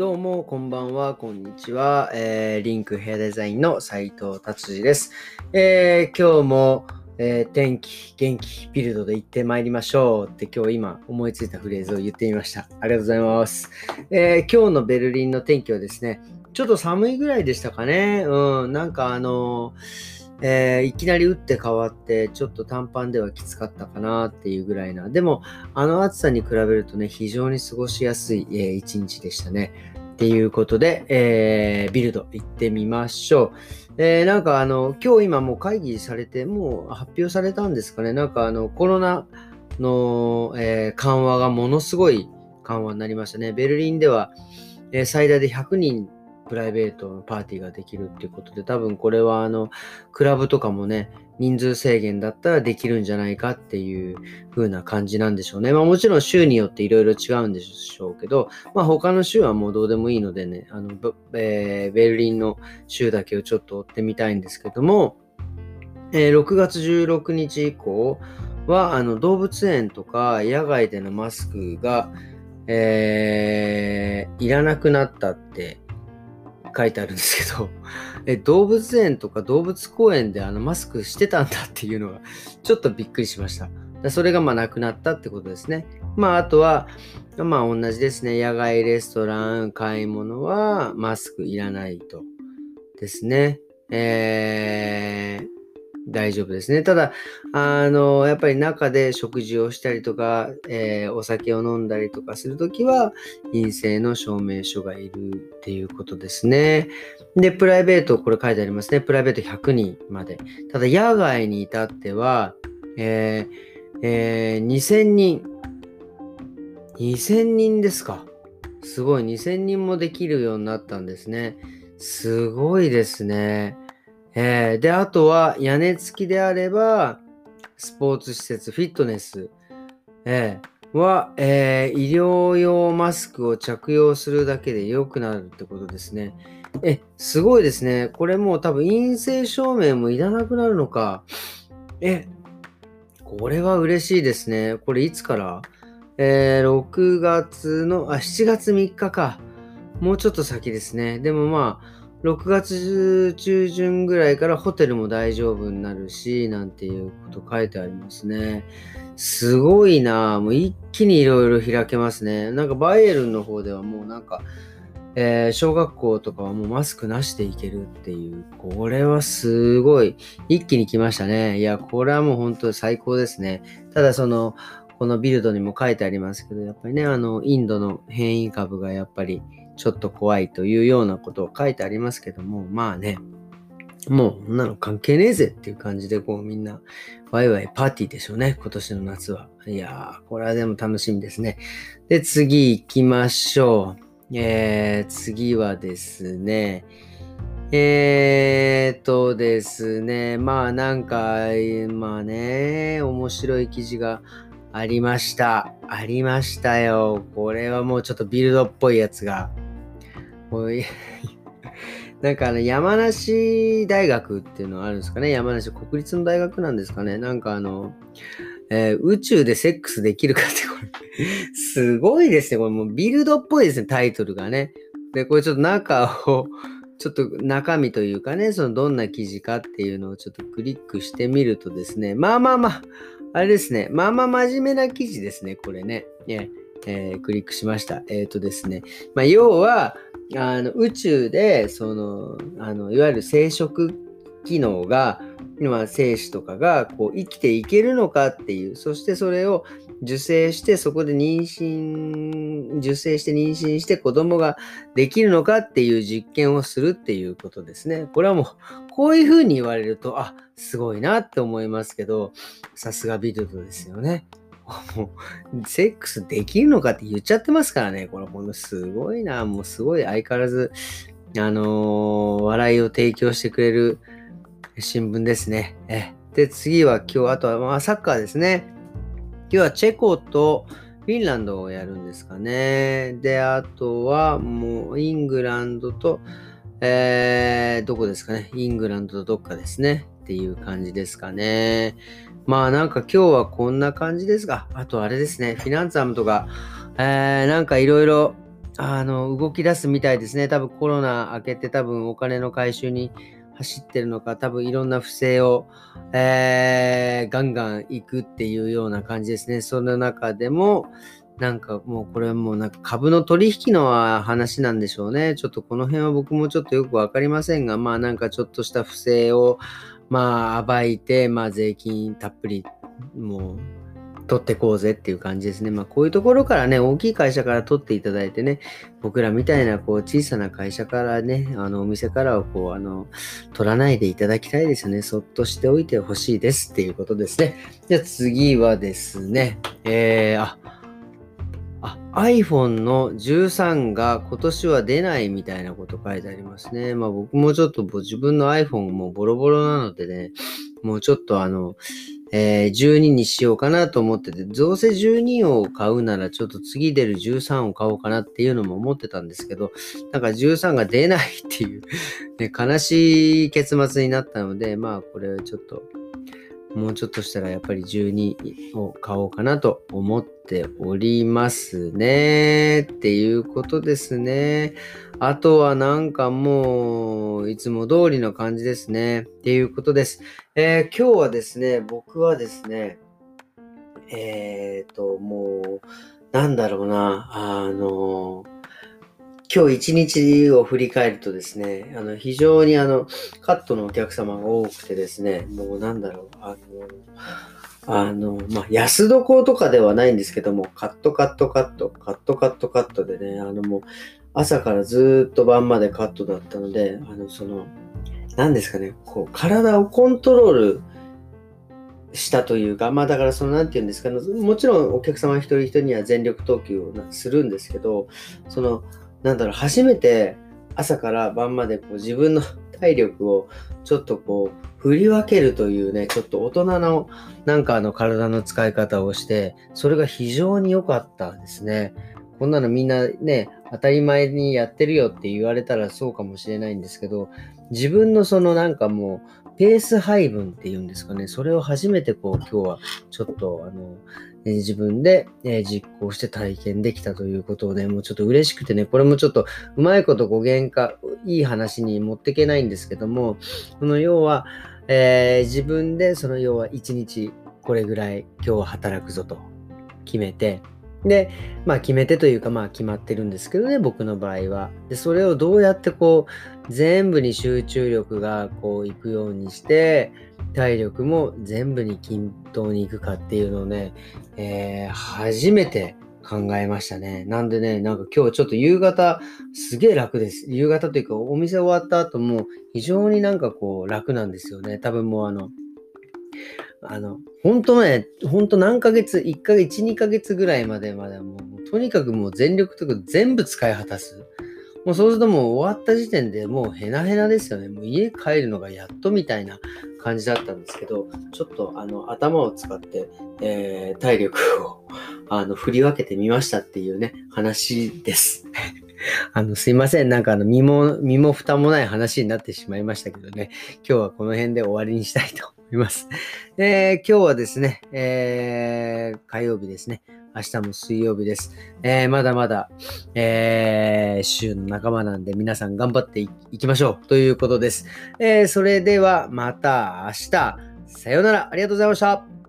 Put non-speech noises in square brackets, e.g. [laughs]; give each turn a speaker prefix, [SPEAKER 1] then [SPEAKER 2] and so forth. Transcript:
[SPEAKER 1] どうも、こんばんは、こんにちは。えー、リンクヘアデザインの斉藤達治です。えー、今日も、えー、天気、元気、ビルドで行ってまいりましょうって今日今思いついたフレーズを言ってみました。ありがとうございます。えー、今日のベルリンの天気はですね、ちょっと寒いぐらいでしたかね。うん、なんかあのーえー、いきなり打って変わって、ちょっと短パンではきつかったかなっていうぐらいな。でも、あの暑さに比べるとね、非常に過ごしやすい、えー、一日でしたね。っていうことで、えー、ビルド行ってみましょう。えー、なんかあの、今日今もう会議されて、もう発表されたんですかね。なんかあの、コロナの、えー、緩和がものすごい緩和になりましたね。ベルリンでは、え、最大で100人プライベートのパーティーができるっていうことで、多分これはあの、クラブとかもね、人数制限だったらできるんじゃないかっていう風な感じなんでしょうね。まあもちろん州によっていろいろ違うんでしょうけど、まあ他の州はもうどうでもいいのでね、あの、えー、ベルリンの州だけをちょっと追ってみたいんですけども、えー、6月16日以降は、あの、動物園とか野外でのマスクが、えー、いらなくなったって書いてあるんですけど、[laughs] え動物園とか動物公園であのマスクしてたんだっていうのがちょっとびっくりしました。それがまあなくなったってことですね。まああとは、まあ同じですね。野外レストラン、買い物はマスクいらないと。ですね。えー、大丈夫ですね。ただ、あの、やっぱり中で食事をしたりとか、えー、お酒を飲んだりとかするときは、陰性の証明書がいるっていうことですね。で、プライベート、これ書いてありますね。プライベート100人まで。ただ、野外に至っては、えーえー、2000人。2000人ですか。すごい、2000人もできるようになったんですね。すごいですね。えー、で、あとは屋根付きであれば、スポーツ施設、フィットネス、えー、は、えー、医療用マスクを着用するだけで良くなるってことですね。え、すごいですね。これもう多分陰性証明もいらなくなるのか。え、これは嬉しいですね。これいつから？えー、6月の、あ、7月3日か。もうちょっと先ですね。でもまあ、6月中旬ぐらいからホテルも大丈夫になるし、なんていうこと書いてありますね。すごいなもう一気にいろいろ開けますね。なんかバイエルンの方ではもうなんか、えー、小学校とかはもうマスクなしでいけるっていう、これはすごい、一気に来ましたね。いや、これはもう本当に最高ですね。ただその、このビルドにも書いてありますけど、やっぱりね、あの、インドの変異株がやっぱり、ちょっと怖いというようなことを書いてありますけども、まあね、もう、こんなの関係ねえぜっていう感じで、こうみんな、ワイワイパーティーでしょうね、今年の夏は。いやー、これはでも楽しみですね。で、次行きましょう。えー、次はですね、えーとですね、まあなんか、まあね、面白い記事がありました。ありましたよ。これはもうちょっとビルドっぽいやつがもう [laughs] なんかあの山梨大学っていうのはあるんですかね？山梨国立の大学なんですかね？なんかあの、えー、宇宙でセックスできるかってこれ [laughs] すごいですね。これもうビルドっぽいですね、タイトルがね。で、これちょっと中を、ちょっと中身というかね、そのどんな記事かっていうのをちょっとクリックしてみるとですね、まあまあまあ、あれですね、まあまあ真面目な記事ですね、これね。ねえー、クリックしました。えっ、ー、とですね、まあ要は、あの宇宙でそのあのいわゆる生殖機能が今精子とかがこう生きていけるのかっていうそしてそれを受精してそこで妊娠受精して妊娠して子供ができるのかっていう実験をするっていうことですねこれはもうこういうふうに言われるとあすごいなって思いますけどさすがビルドですよね [laughs] もう、セックスできるのかって言っちゃってますからね。これ、ほんとすごいな。もうすごい相変わらず、あのー、笑いを提供してくれる新聞ですね。えで、次は今日、あとは、まあ、サッカーですね。今日はチェコとフィンランドをやるんですかね。で、あとはもうイングランドと、えー、どこですかね。イングランドとどっかですね。っていう感じですかね。まあなんか今日はこんな感じですが、あとあれですね、フィナンツァムとか、えー、なんかいろいろあの、動き出すみたいですね。多分コロナ明けて多分お金の回収に走ってるのか、多分いろんな不正を、えー、ガンガン行くっていうような感じですね。その中でも、なんかもうこれはもうなんか株の取引の話なんでしょうね。ちょっとこの辺は僕もちょっとよくわかりませんが、まあなんかちょっとした不正をまあ暴いて、まあ税金たっぷりもう取ってこうぜっていう感じですね。まあこういうところからね、大きい会社から取っていただいてね、僕らみたいなこう小さな会社からね、あのお店からはこう、あの、取らないでいただきたいですよね。そっとしておいてほしいですっていうことですね。じゃあ次はですね、えー、あ、iPhone の13が今年は出ないみたいなこと書いてありますね。まあ僕もちょっと自分の iPhone もボロボロなのでね、もうちょっとあの、えー、12にしようかなと思ってて、どうせ12を買うならちょっと次出る13を買おうかなっていうのも思ってたんですけど、なんか13が出ないっていうね、悲しい結末になったので、まあこれはちょっともうちょっとしたらやっぱり12を買おうかなと思っておりますね。っていうことですね。あとはなんかもういつも通りの感じですね。っていうことです。えー、今日はですね、僕はですね、えっ、ー、と、もう、なんだろうな、あの今日一日を振り返るとですね、あの、非常にあの、カットのお客様が多くてですね、もうなんだろう、あの、あの、まあ、安床とかではないんですけども、カットカットカット、カットカットカットでね、あのもう、朝からずっと晩までカットだったので、あの、その、何ですかね、こう、体をコントロールしたというか、まあだからその、なんて言うんですか、ねもちろんお客様一人一人には全力投球をするんですけど、その、なんだろう、初めて朝から晩までこう自分の [laughs] 体力をちょっとこう振り分けるというね、ちょっと大人のなんかあの体の使い方をして、それが非常に良かったですね。こんなのみんなね、当たり前にやってるよって言われたらそうかもしれないんですけど、自分のそのなんかもう、ペース配分っていうんですかね、それを初めてこう今日はちょっとあの、え自分で、え実行して体験できたということをね、もうちょっと嬉しくてね、これもちょっとうまいこと語源化、いい話に持っていけないんですけども、その要は、えー、自分でその要は一日これぐらい今日は働くぞと決めて、で、まあ決めてというかまあ決まってるんですけどね、僕の場合は。で、それをどうやってこう、全部に集中力がこういくようにして、体力も全部に均等にいくかっていうのをね、えー、初めて考えましたね。なんでね、なんか今日ちょっと夕方、すげえ楽です。夕方というか、お店終わった後も非常になんかこう楽なんですよね。多分もうあの、あの、本当ね、本当何ヶ月、1ヶ月、1、2ヶ月ぐらいまでまでもう、とにかくもう全力とか全部使い果たす。もうそうするともう終わった時点でもうヘナヘナですよね。もう家帰るのがやっとみたいな感じだったんですけど、ちょっとあの頭を使って、えー、体力を [laughs] あの振り分けてみましたっていうね、話です。[laughs] あの、すいません。なんかあの、身も、身も蓋もない話になってしまいましたけどね。今日はこの辺で終わりにしたいと思います。えー、今日はですね、えー、火曜日ですね。明日も水曜日です。えー、まだまだ、えー、週の仲間なんで皆さん頑張っていきましょうということです。えー、それではまた明日。さようなら。ありがとうございました。